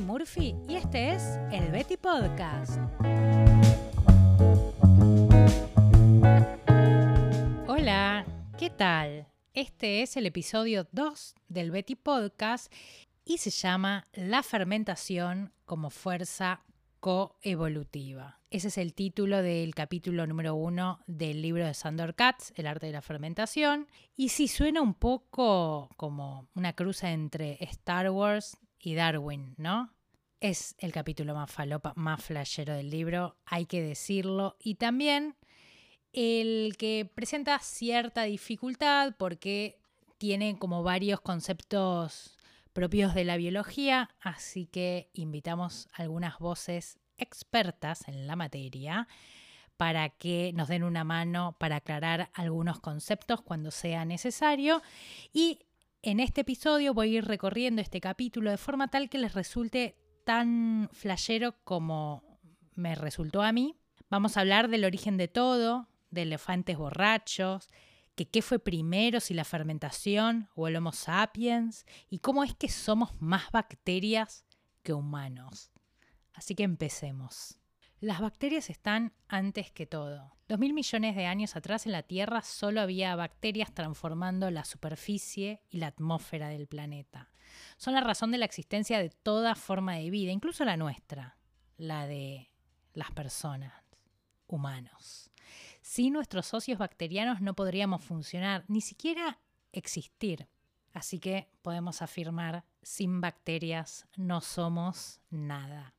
Murphy y este es el Betty Podcast. Hola, ¿qué tal? Este es el episodio 2 del Betty Podcast y se llama La fermentación como fuerza coevolutiva. Ese es el título del capítulo número uno del libro de Sandor Katz, El arte de la fermentación. Y si suena un poco como una cruza entre Star Wars y Darwin, ¿no? Es el capítulo más falopa, más flashero del libro, hay que decirlo. Y también el que presenta cierta dificultad porque tiene como varios conceptos propios de la biología, así que invitamos algunas voces expertas en la materia para que nos den una mano para aclarar algunos conceptos cuando sea necesario. Y en este episodio voy a ir recorriendo este capítulo de forma tal que les resulte tan flashero como me resultó a mí. Vamos a hablar del origen de todo, de elefantes borrachos, que qué fue primero, si la fermentación o el Homo sapiens, y cómo es que somos más bacterias que humanos. Así que empecemos. Las bacterias están antes que todo. Dos mil millones de años atrás en la Tierra solo había bacterias transformando la superficie y la atmósfera del planeta. Son la razón de la existencia de toda forma de vida, incluso la nuestra, la de las personas, humanos. Sin nuestros socios bacterianos no podríamos funcionar, ni siquiera existir. Así que podemos afirmar, sin bacterias no somos nada.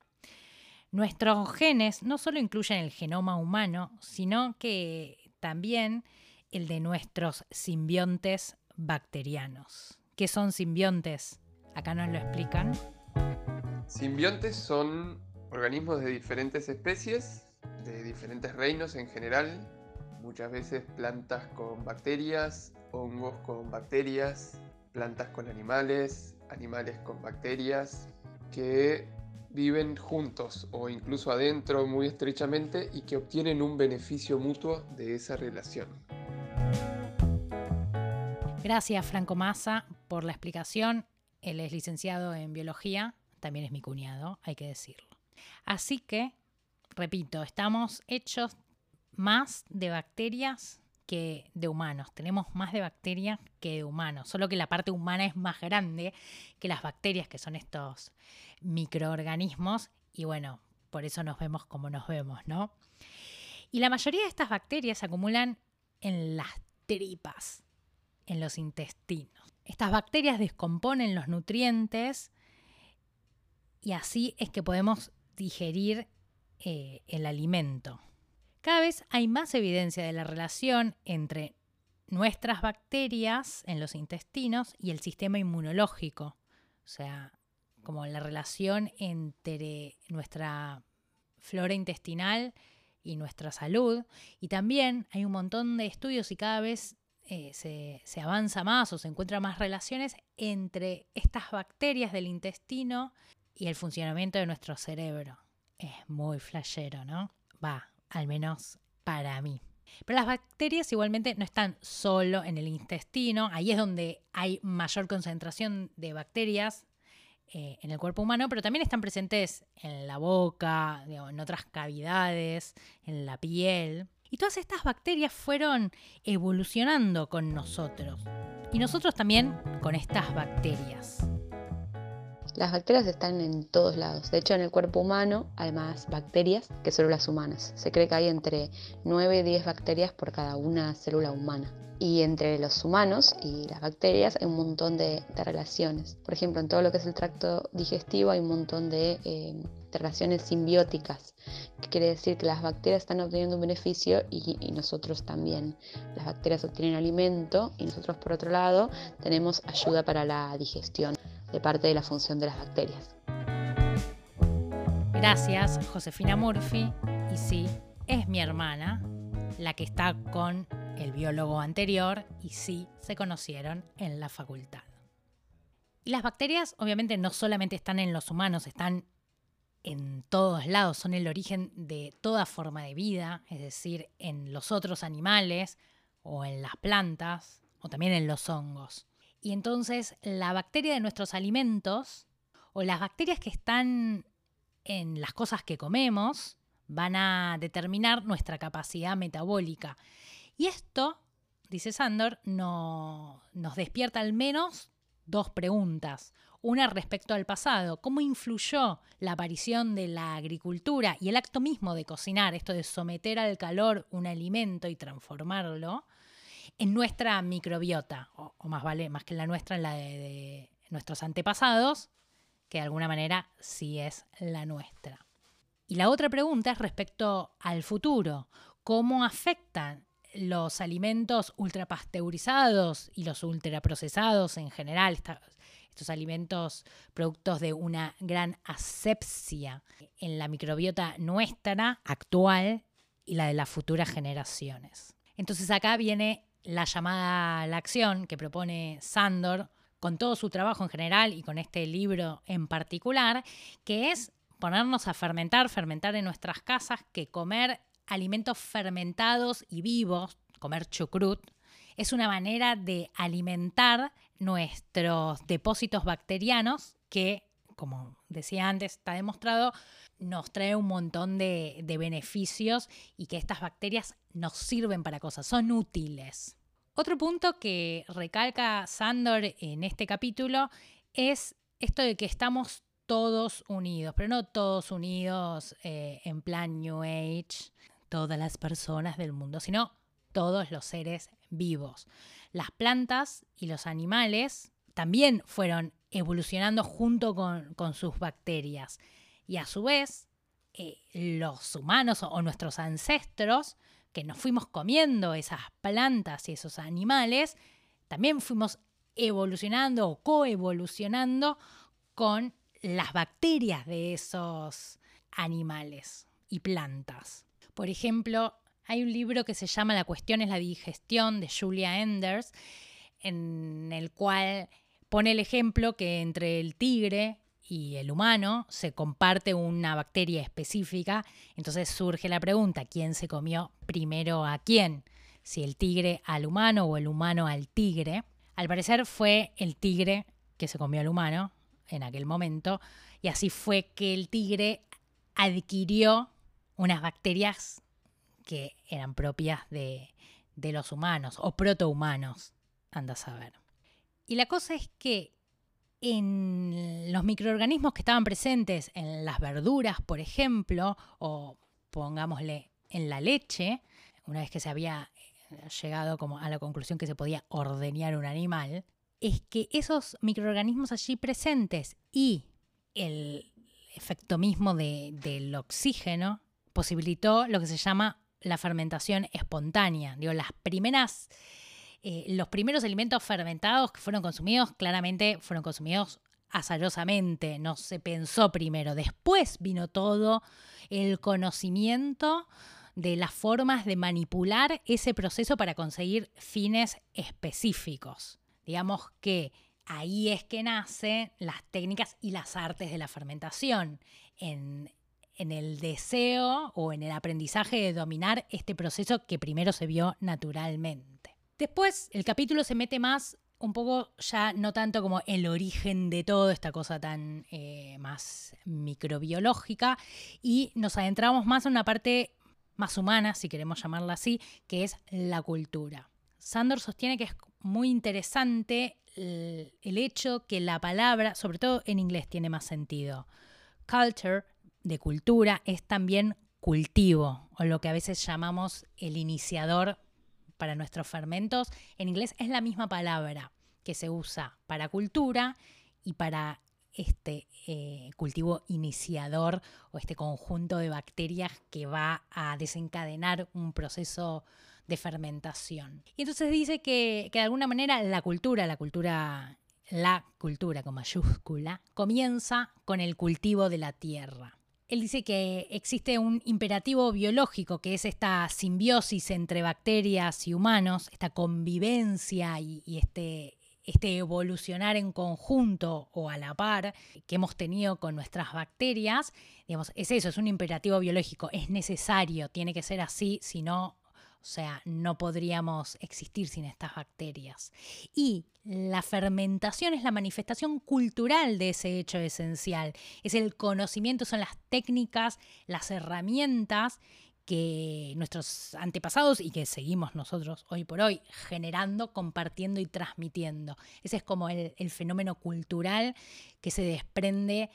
Nuestros genes no solo incluyen el genoma humano, sino que también el de nuestros simbiontes bacterianos. ¿Qué son simbiontes? Acá nos lo explican. Simbiontes son organismos de diferentes especies de diferentes reinos en general, muchas veces plantas con bacterias, hongos con bacterias, plantas con animales, animales con bacterias, que viven juntos o incluso adentro muy estrechamente y que obtienen un beneficio mutuo de esa relación. Gracias Franco Massa por la explicación. Él es licenciado en biología, también es mi cuñado, hay que decirlo. Así que repito, estamos hechos más de bacterias que de humanos. Tenemos más de bacterias que de humanos, solo que la parte humana es más grande que las bacterias, que son estos microorganismos, y bueno, por eso nos vemos como nos vemos, ¿no? Y la mayoría de estas bacterias se acumulan en las tripas, en los intestinos. Estas bacterias descomponen los nutrientes y así es que podemos digerir eh, el alimento. Cada vez hay más evidencia de la relación entre nuestras bacterias en los intestinos y el sistema inmunológico. O sea, como la relación entre nuestra flora intestinal y nuestra salud. Y también hay un montón de estudios y cada vez eh, se, se, avanza más o se encuentran más relaciones entre estas bacterias del intestino y el funcionamiento de nuestro cerebro es muy flashero, ¿no? Va, al menos para mí. Pero las bacterias igualmente no están solo en el intestino, ahí es donde hay mayor concentración de bacterias eh, en el cuerpo humano, pero también están presentes en la boca, en otras cavidades, en la piel. Y todas estas bacterias fueron evolucionando con nosotros. Y nosotros también con estas bacterias. Las bacterias están en todos lados. De hecho, en el cuerpo humano hay más bacterias que células humanas. Se cree que hay entre 9 y 10 bacterias por cada una célula humana. Y entre los humanos y las bacterias hay un montón de, relaciones. Por ejemplo, en todo lo que es el tracto digestivo hay un montón de, eh, relaciones simbióticas, que quiere decir que las bacterias están obteniendo un beneficio y nosotros también. Las bacterias obtienen alimento y nosotros por otro lado tenemos ayuda para la digestión de parte de la función de las bacterias. Gracias, Josefina Murphy. Y sí, es mi hermana, la que está con el biólogo anterior, y sí, se conocieron en la facultad. Y las bacterias obviamente no solamente están en los humanos, están en todos lados, son el origen de toda forma de vida, es decir, en los otros animales o en las plantas o también en los hongos. Y entonces la bacteria de nuestros alimentos o las bacterias que están en las cosas que comemos van a determinar nuestra capacidad metabólica. Y esto, dice Sandor, no, nos despierta al menos dos preguntas. Una respecto al pasado, cómo influyó la aparición de la agricultura y el acto mismo de cocinar, esto de someter al calor un alimento y transformarlo, en nuestra microbiota, o, más vale, más que en la nuestra, en la de nuestros antepasados, que de alguna manera sí es la nuestra. Y la otra pregunta es respecto al futuro. ¿Cómo afectan los alimentos ultrapasteurizados y los ultraprocesados en general, estos alimentos productos de una gran asepsia en la microbiota nuestra actual y la de las futuras generaciones. Entonces acá viene la llamada a la acción que propone Sandor con todo su trabajo en general y con este libro en particular, que es ponernos a fermentar, fermentar en nuestras casas, que comer alimentos fermentados y vivos, comer chucrut, es una manera de alimentar nuestros depósitos bacterianos que, como decía antes, está demostrado, nos trae un montón de, beneficios y que estas bacterias nos sirven para cosas, son útiles. Otro punto que recalca Sandor en este capítulo es esto de que estamos todos unidos, pero no todos unidos eh, en plan New Age, todas las personas del mundo, sino todos los seres vivos. Las plantas y los animales también fueron evolucionando junto con, sus bacterias. Y a su vez, eh, los humanos o, nuestros ancestros, que nos fuimos comiendo esas plantas y esos animales, también fuimos evolucionando o coevolucionando con las bacterias de esos animales y plantas. Por ejemplo, hay un libro que se llama La cuestión es la digestión de Julia Enders, en el cual pone el ejemplo que entre el tigre y el humano se comparte una bacteria específica, entonces surge la pregunta, ¿quién se comió primero a quién? Si el tigre al humano o el humano al tigre. Al parecer fue el tigre que se comió al humano, en aquel momento, y así fue que el tigre adquirió unas bacterias que eran propias de, de los humanos o protohumanos, anda a saber. Y la cosa es que en los microorganismos que estaban presentes en las verduras, por ejemplo, o pongámosle en la leche, una vez que se había llegado como a la conclusión que se podía ordeñar un animal, es que esos microorganismos allí presentes y el efecto mismo del oxígeno posibilitó lo que se llama la fermentación espontánea. Digo, las primeras, eh, los primeros alimentos fermentados que fueron consumidos claramente fueron consumidos azarosamente, no se pensó primero. Después vino todo el conocimiento de las formas de manipular ese proceso para conseguir fines específicos. Digamos que ahí es que nacen las técnicas y las artes de la fermentación, en, el deseo o en el aprendizaje de dominar este proceso que primero se vio naturalmente. Después el capítulo se mete más un poco ya no tanto como el origen de todo, esta cosa tan eh, más microbiológica, y nos adentramos más en una parte más humana, si queremos llamarla así, que es la cultura. Sandor sostiene que es muy interesante el, hecho que la palabra, sobre todo en inglés, tiene más sentido. Culture, de cultura, es también cultivo, o lo que a veces llamamos el iniciador para nuestros fermentos. En inglés es la misma palabra que se usa para cultura y para este eh, cultivo iniciador o este conjunto de bacterias que va a desencadenar un proceso de fermentación. Y entonces dice que, que de alguna manera la cultura, la cultura, la cultura con mayúscula, comienza con el cultivo de la tierra. Él dice que existe un imperativo biológico que es esta simbiosis entre bacterias y humanos, esta convivencia y, este, este evolucionar en conjunto o a la par que hemos tenido con nuestras bacterias, digamos, es eso, es un imperativo biológico, es necesario, tiene que ser así, si no O sea, no podríamos existir sin estas bacterias. Y la fermentación es la manifestación cultural de ese hecho esencial. Es el conocimiento, son las técnicas, las herramientas que nuestros antepasados y que seguimos nosotros hoy por hoy generando, compartiendo y transmitiendo. Ese es como el, fenómeno cultural que se desprende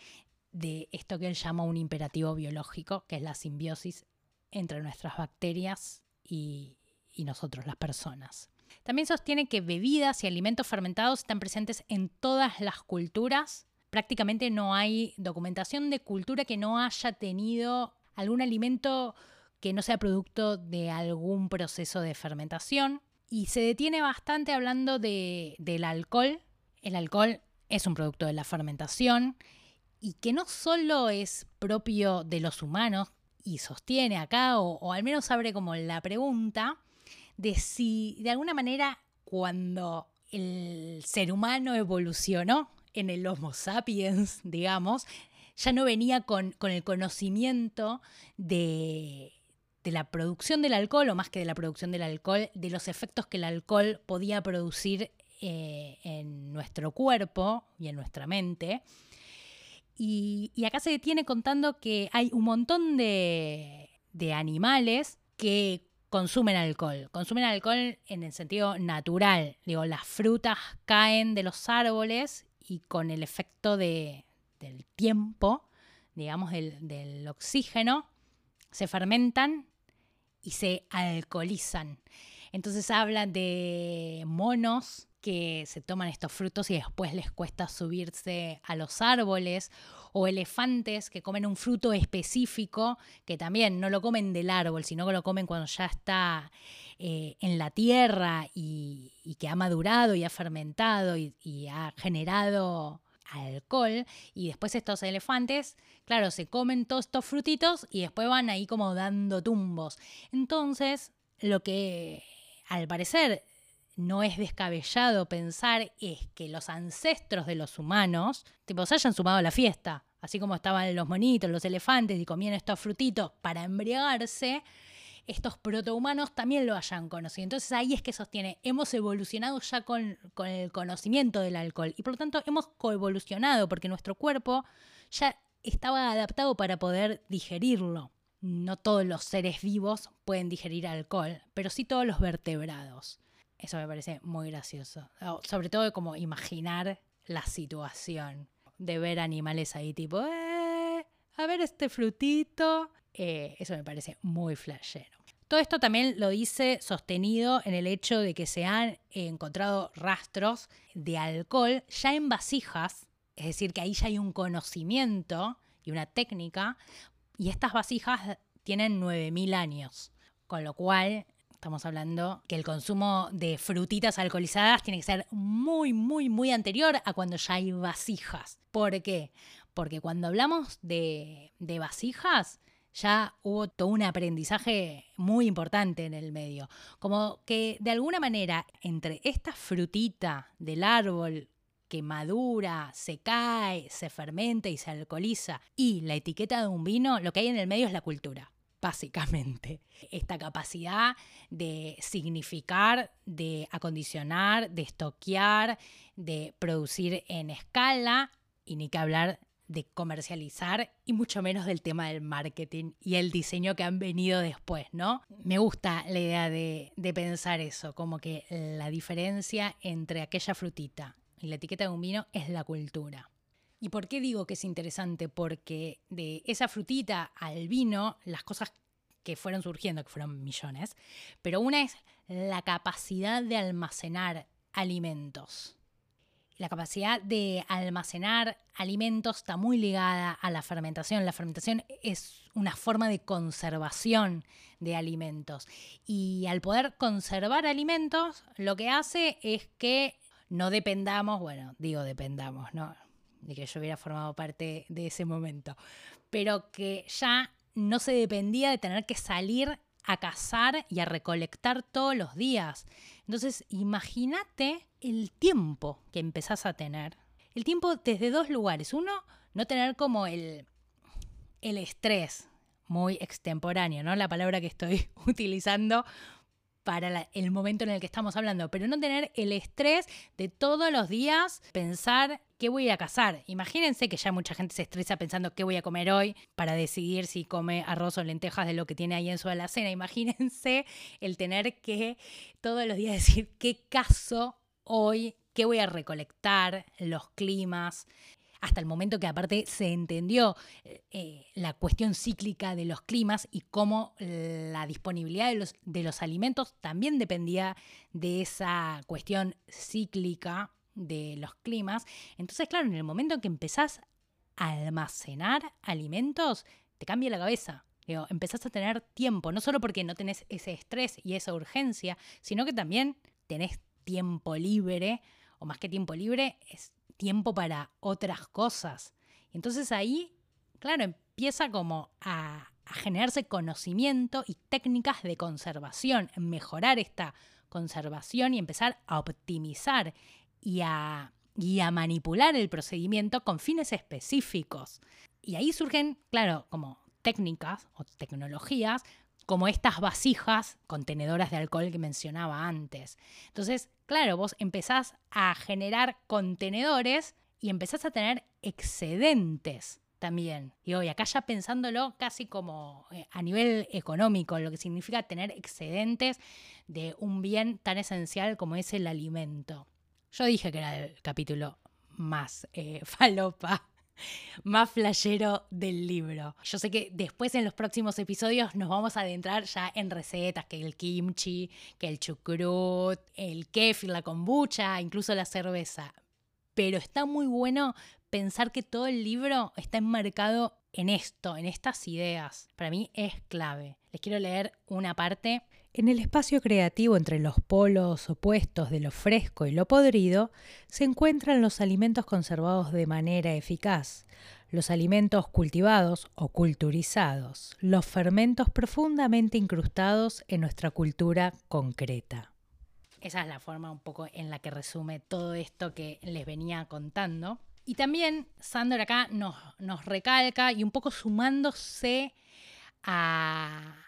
de esto que él llama un imperativo biológico, que es la simbiosis entre nuestras bacterias y, nosotros, las personas. También sostiene que bebidas y alimentos fermentados están presentes en todas las culturas. Prácticamente no hay documentación de cultura que no haya tenido algún alimento que no sea producto de algún proceso de fermentación. Y se detiene bastante hablando de, del alcohol. El alcohol es un producto de la fermentación y que no solo es propio de los humanos, y sostiene acá, o, al menos abre como la pregunta, de si de alguna manera cuando el ser humano evolucionó en el Homo sapiens, digamos, ya no venía con, el conocimiento de, la producción del alcohol, o más que de la producción del alcohol, de los efectos que el alcohol podía producir eh, en nuestro cuerpo y en nuestra mente. Y, acá se detiene contando que hay un montón de, animales que consumen alcohol. Consumen alcohol en el sentido natural. Digo, las frutas caen de los árboles y con el efecto del tiempo, digamos, del, del, oxígeno, se fermentan y se alcoholizan. Entonces hablan de monos que se toman estos frutos y después les cuesta subirse a los árboles, o elefantes que comen un fruto específico, que también no lo comen del árbol, sino que lo comen cuando ya está eh, en la tierra y, que ha madurado y ha fermentado y, ha generado alcohol y después estos elefantes, claro, se comen todos estos frutitos y después van ahí como dando tumbos. Entonces, lo que al parecer no es descabellado pensar es que los ancestros de los humanos, tipo, se hayan sumado a la fiesta, así como estaban los monitos, los elefantes y comían estos frutitos para embriagarse, estos protohumanos también lo hayan conocido. Entonces ahí es que sostiene, hemos evolucionado ya con, con el conocimiento del alcohol y por lo tanto hemos coevolucionado porque nuestro cuerpo ya estaba adaptado para poder digerirlo. No todos los seres vivos pueden digerir alcohol, pero sí todos los vertebrados. Eso me parece muy gracioso. Sobre todo como imaginar la situación de ver animales ahí tipo, eh, a ver este frutito. Eh, eso me parece muy flashero. Todo esto también lo dice sostenido en el hecho de que se han encontrado rastros de alcohol ya en vasijas, es decir, que ahí ya hay un conocimiento y una técnica, y estas vasijas tienen 9.000 años, con lo cual Estamos hablando que el consumo de frutitas alcoholizadas tiene que ser muy, muy, muy anterior a cuando ya hay vasijas. ¿Por qué? Porque cuando hablamos de, vasijas, ya hubo todo un aprendizaje muy importante en el medio. Como que de alguna manera entre esta frutita del árbol que madura, se cae, se fermenta y se alcoholiza y la etiqueta de un vino, lo que hay en el medio es la cultura básicamente. Esta capacidad de significar, de acondicionar, de estoquear, de producir en escala y ni que hablar de comercializar y mucho menos del tema del marketing y el diseño que han venido después, ¿no? Me gusta la idea de, de pensar eso, como que la diferencia entre aquella frutita y la etiqueta de un vino es la cultura. ¿Y por qué digo que es interesante? Porque de esa frutita al vino, las cosas que fueron surgiendo, que fueron millones, pero una es la capacidad de almacenar alimentos. La capacidad de almacenar alimentos está muy ligada a la fermentación. La fermentación es una forma de conservación de alimentos. Y al poder conservar alimentos, lo que hace es que no dependamos, bueno, digo dependamos, ¿no? De que yo hubiera formado parte de ese momento, pero que ya no se dependía de tener que salir a cazar y a recolectar todos los días. Entonces, imagínate el tiempo que empezás a tener. El tiempo desde dos lugares. Uno, no tener como el, el estrés muy extemporáneo, ¿no? La palabra que estoy utilizando para el momento en el que estamos hablando, pero no tener el estrés de todos los días pensar qué voy a cazar. Imagínense que ya mucha gente se estresa pensando qué voy a comer hoy para decidir si come arroz o lentejas de lo que tiene ahí en su alacena. Imagínense el tener que todos los días decir qué caso hoy, qué voy a recolectar, los climas, hasta el momento que aparte se entendió eh, la cuestión cíclica de los climas y cómo la disponibilidad de los, de los alimentos también dependía de esa cuestión cíclica de los climas. Entonces, claro, en el momento en que empezás a almacenar alimentos, te cambia la cabeza. Digo, empezás a tener tiempo, no solo porque no tenés ese estrés y esa urgencia, sino que también tenés tiempo libre, o más que tiempo libre, es tiempo para otras cosas. Entonces ahí, claro, empieza como a, generarse conocimiento y técnicas de conservación, mejorar esta conservación y empezar a optimizar y a, y a manipular el procedimiento con fines específicos. Y ahí surgen, claro, como técnicas o tecnologías como estas vasijas contenedoras de alcohol que mencionaba antes. Entonces, claro, vos empezás a generar contenedores y empezás a tener excedentes también. Y hoy acá ya pensándolo casi como eh, a nivel económico, lo que significa tener excedentes de un bien tan esencial como es el alimento. Yo dije que era el capítulo más eh, falopa más flashero del libro. Yo sé que después en los próximos episodios nos vamos a adentrar ya en recetas, que el kimchi, que el chucrut, el kefir, la kombucha, incluso la cerveza. Pero está muy bueno pensar que todo el libro está enmarcado en esto, en estas ideas. Para mí es clave. Les quiero leer una parte en el espacio creativo entre los polos opuestos de lo fresco y lo podrido se encuentran los alimentos conservados de manera eficaz, los alimentos cultivados o culturizados, los fermentos profundamente incrustados en nuestra cultura concreta. Esa es la forma un poco en la que resume todo esto que les venía contando. Y también Sandor acá nos, nos recalca y un poco sumándose a,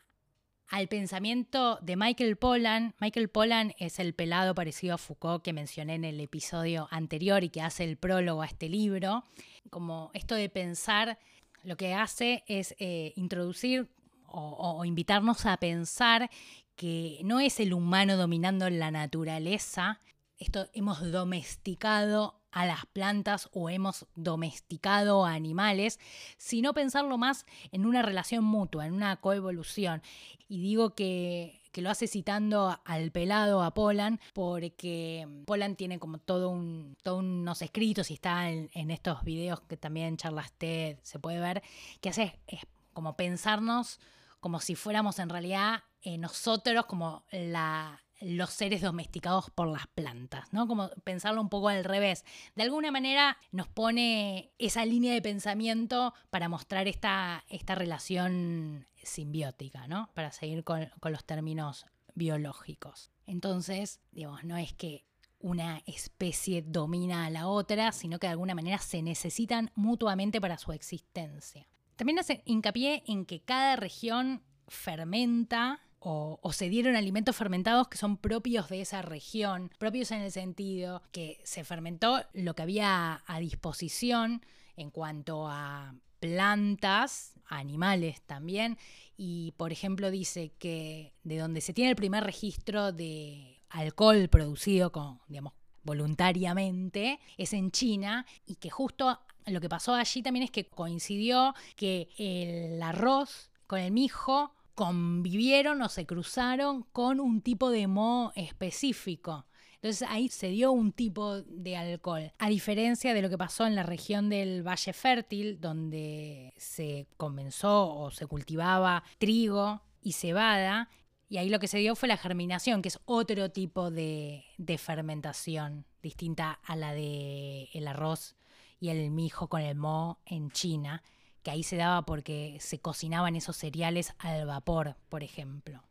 al pensamiento de Michael Pollan. Michael Pollan es el pelado parecido a Foucault que mencioné en el episodio anterior y que hace el prólogo a este libro. Como esto de pensar, lo que hace es eh, introducir o, invitarnos a pensar que no es el humano dominando la naturaleza, esto hemos domesticado a las plantas o hemos domesticado animales, sino pensarlo más en una relación mutua, en una coevolución. Y digo que, lo hace citando al pelado, a Polan, porque Polan tiene como todo un, todos unos escritos y está en, estos videos que también charlas TED se puede ver, que hace es como pensarnos como si fuéramos en realidad eh, nosotros como la, los seres domesticados por las plantas, ¿no? Como pensarlo un poco al revés. De alguna manera nos pone esa línea de pensamiento para mostrar esta, esta relación simbiótica, ¿no? Para seguir con, con los términos biológicos. Entonces, digamos, no es que una especie domina a la otra, sino que de alguna manera se necesitan mutuamente para su existencia. También hace hincapié en que cada región fermenta o, se dieron alimentos fermentados que son propios de esa región, propios en el sentido que se fermentó lo que había a disposición en cuanto a plantas, animales también, y por ejemplo dice que de donde se tiene el primer registro de alcohol producido con, digamos, voluntariamente es en China y que justo lo que pasó allí también es que coincidió que el arroz con el mijo convivieron o se cruzaron con un tipo de moho específico. Entonces ahí se dio un tipo de alcohol. A diferencia de lo que pasó en la región del Valle Fértil, donde se comenzó o se cultivaba trigo y cebada, y ahí lo que se dio fue la germinación, que es otro tipo de, de fermentación, distinta a la del el arroz y el mijo con el moho en China que ahí se daba porque se cocinaban esos cereales al vapor, por ejemplo.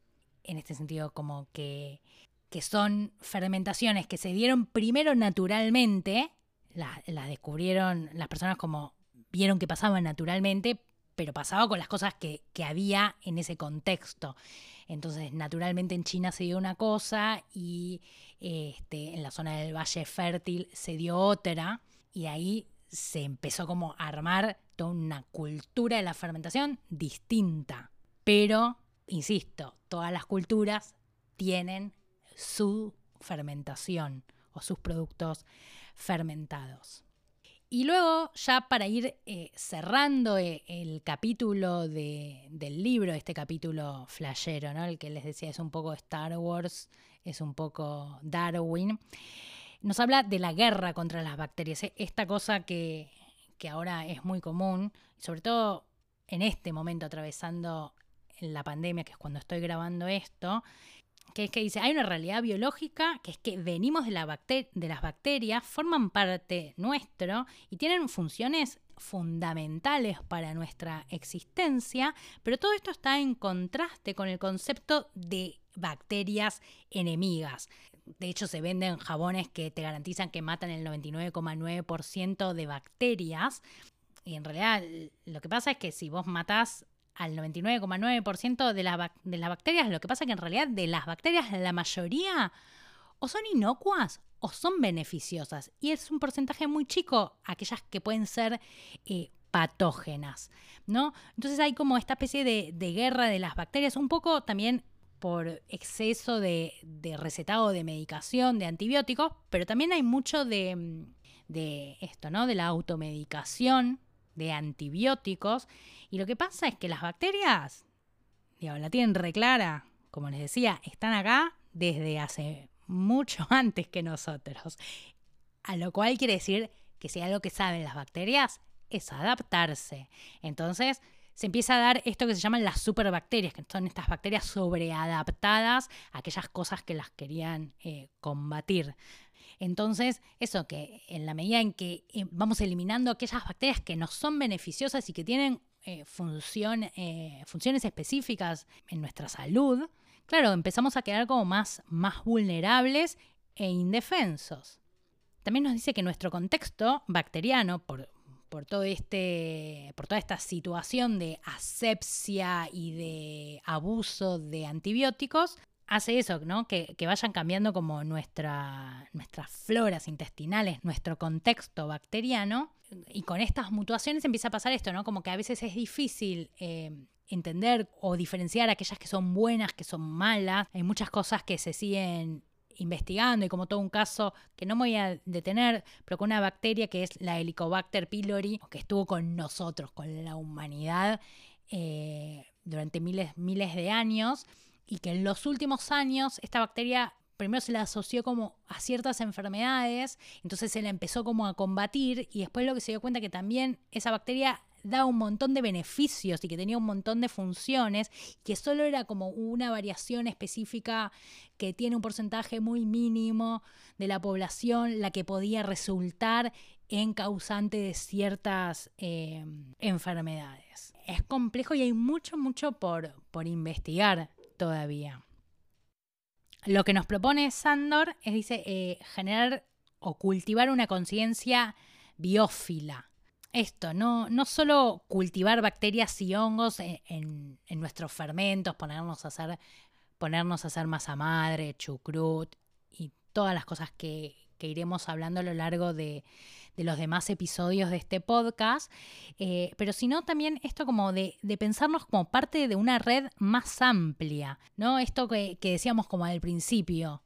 En este sentido, como que, que son fermentaciones que se dieron primero naturalmente, las descubrieron las personas como vieron que pasaban naturalmente, pero pasaba con las cosas que, había en ese contexto. Entonces, naturalmente en China se dio una cosa y este, en la zona del Valle Fértil se dio otra, y ahí se empezó como a armar toda una cultura de la fermentación distinta. Pero, insisto, todas las culturas tienen su fermentación o sus productos fermentados. Y luego, ya para ir eh, cerrando eh, el capítulo del libro, este capítulo flashero, ¿no? el que les decía es un poco Star Wars, es un poco Darwin, nos habla de la guerra contra las bacterias, ¿eh? esta cosa que, que ahora es muy común, sobre todo en este momento atravesando la pandemia, que es cuando estoy grabando esto, que es que dice, hay una realidad biológica que es que venimos de, de las bacterias, forman parte nuestro y tienen funciones fundamentales para nuestra existencia, pero todo esto está en contraste con el concepto de bacterias enemigas. De hecho, se venden jabones que te garantizan que matan el 99,9% de bacterias. Y en realidad lo que pasa es que si vos matás al 99,9% de, de las bacterias. Lo que pasa es que en realidad de las bacterias la mayoría o son inocuas o son beneficiosas. Y es un porcentaje muy chico aquellas que pueden ser eh, patógenas. ¿no? Entonces hay como esta especie de, guerra de las bacterias, un poco también por exceso de, recetado de medicación, de antibióticos, pero también hay mucho de, de esto, ¿no? De la automedicación, de antibióticos y lo que pasa es que las bacterias, digamos, la tienen reclara, como les decía, están acá desde hace mucho antes que nosotros. A lo cual quiere decir que si algo que saben las bacterias es adaptarse. Entonces, se empieza a dar esto que se llaman las superbacterias, que son estas bacterias sobreadaptadas a aquellas cosas que las querían eh, combatir. Entonces, eso que en la medida en que eh, vamos eliminando aquellas bacterias que no son beneficiosas y que tienen eh, eh, funciones específicas en nuestra salud, claro, empezamos a quedar como más, más vulnerables e indefensos. También nos dice que nuestro contexto bacteriano, por, por, todo este, por toda esta situación de asepsia y de abuso de antibióticos, hace eso, ¿no? Que, vayan cambiando como nuestra, nuestras floras intestinales, nuestro contexto bacteriano. Y con estas mutuaciones empieza a pasar esto, ¿no? Como que a veces es difícil eh, entender o diferenciar aquellas que son buenas, que son malas. Hay muchas cosas que se siguen investigando y como todo un caso que no me voy a detener, pero con una bacteria que es la Helicobacter pylori, que estuvo con nosotros, con la humanidad eh, durante miles, miles de años y que en los últimos años esta bacteria primero se la asoció como a ciertas enfermedades, entonces se la empezó como a combatir y después lo que se dio cuenta que también esa bacteria da un montón de beneficios y que tenía un montón de funciones, que solo era como una variación específica que tiene un porcentaje muy mínimo de la población la que podía resultar en causante de ciertas eh, enfermedades. Es complejo y hay mucho, mucho por, por investigar todavía. Lo que nos propone Sandor es, dice, eh, generar o cultivar una conciencia biófila. Esto, no, no solo cultivar bacterias y hongos en, nuestros fermentos, ponernos a hacer, ponernos a hacer masa madre, chucrut y todas las cosas que, que iremos hablando a lo largo de, de los demás episodios de este podcast, eh, pero sino también esto como de, pensarnos como parte de una red más amplia, ¿no? Esto que, decíamos como al principio,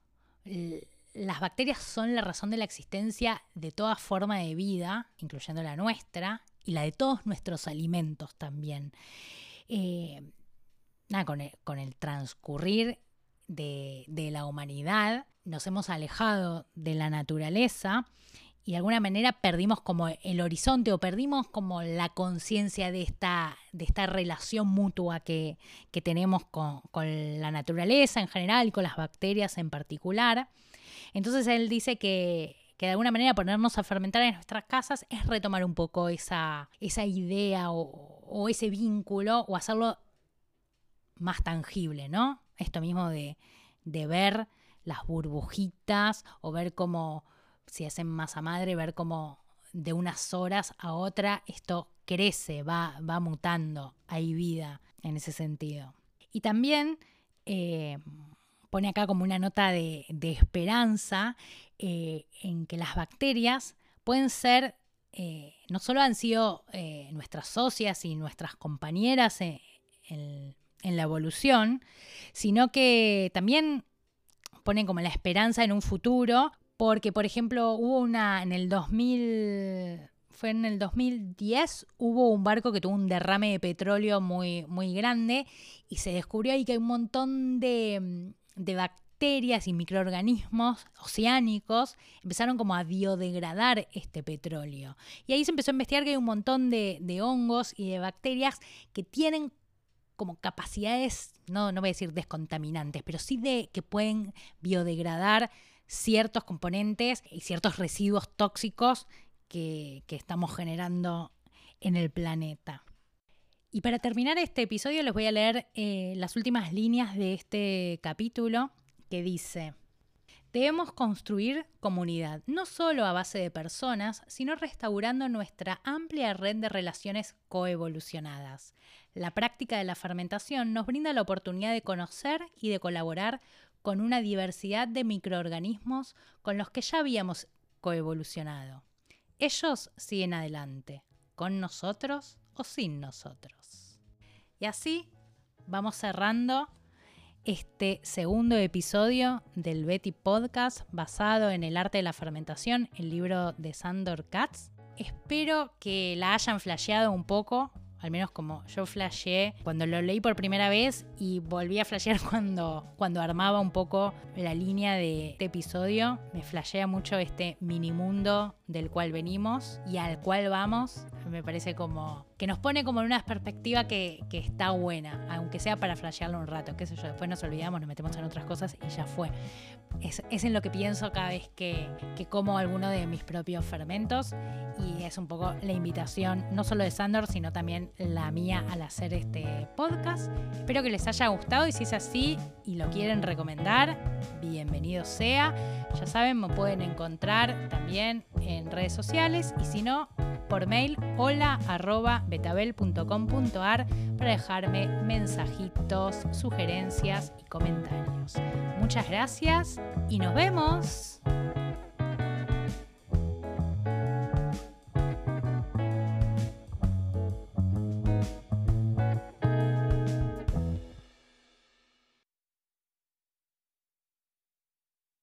las bacterias son la razón de la existencia de toda forma de vida, incluyendo la nuestra, y la de todos nuestros alimentos también. Eh, con, el, transcurrir de, la humanidad, nos hemos alejado de la naturaleza y de alguna manera perdimos como el horizonte o perdimos como la conciencia de esta, de esta relación mutua que, tenemos con, la naturaleza en general y con las bacterias en particular. Entonces él dice que, de alguna manera ponernos a fermentar en nuestras casas es retomar un poco esa, esa idea o, ese vínculo o hacerlo más tangible, ¿no? Esto mismo de, de ver las burbujitas o ver cómo si hacen masa madre, ver cómo de unas horas a otra esto crece, va, va mutando, hay vida en ese sentido. Y también eh, pone acá como una nota de, esperanza eh, en que las bacterias pueden ser, eh, no solo han sido nuestras socias y nuestras compañeras en, en la evolución, sino que también ponen como la esperanza en un futuro, porque por ejemplo hubo una en el 2000 fue en el 2010, hubo un barco que tuvo un derrame de petróleo muy, muy grande y se descubrió ahí que hay un montón de, bacterias y microorganismos oceánicos empezaron como a biodegradar este petróleo. Y ahí se empezó a investigar que hay un montón de, de hongos y de bacterias que tienen como capacidades, no, no voy a decir descontaminantes, pero sí de que pueden biodegradar ciertos componentes y ciertos residuos tóxicos que, estamos generando en el planeta. Y para terminar este episodio les voy a leer eh, las últimas líneas de este capítulo que dice, debemos construir comunidad, no solo a base de personas, sino restaurando nuestra amplia red de relaciones coevolucionadas. La práctica de la fermentación nos brinda la oportunidad de conocer y de colaborar con una diversidad de microorganismos con los que ya habíamos coevolucionado. Ellos siguen adelante, con nosotros o sin nosotros. Y así vamos cerrando este segundo episodio del Betty Podcast basado en el arte de la fermentación, el libro de Sandor Katz. Espero que la hayan flasheado un poco al menos como yo flasheé cuando lo leí por primera vez y volví a flashear cuando, cuando armaba un poco la línea de este episodio. Me flashea mucho este mini mundo del cual venimos y al cual vamos. Me parece como que nos pone como en una perspectiva que, está buena, aunque sea para flashearlo un rato, qué sé yo, después nos olvidamos, nos metemos en otras cosas y ya fue. Es, en lo que pienso cada vez que, que como alguno de mis propios fermentos y es un poco la invitación, no solo de Sandor, sino también la mía al hacer este podcast. Espero que les haya gustado y si es así y lo quieren recomendar, bienvenido sea. Ya saben, me pueden encontrar también en redes sociales y si no, por mail hola arroba betabel.com.ar para dejarme mensajitos, sugerencias y comentarios. Muchas gracias y nos vemos.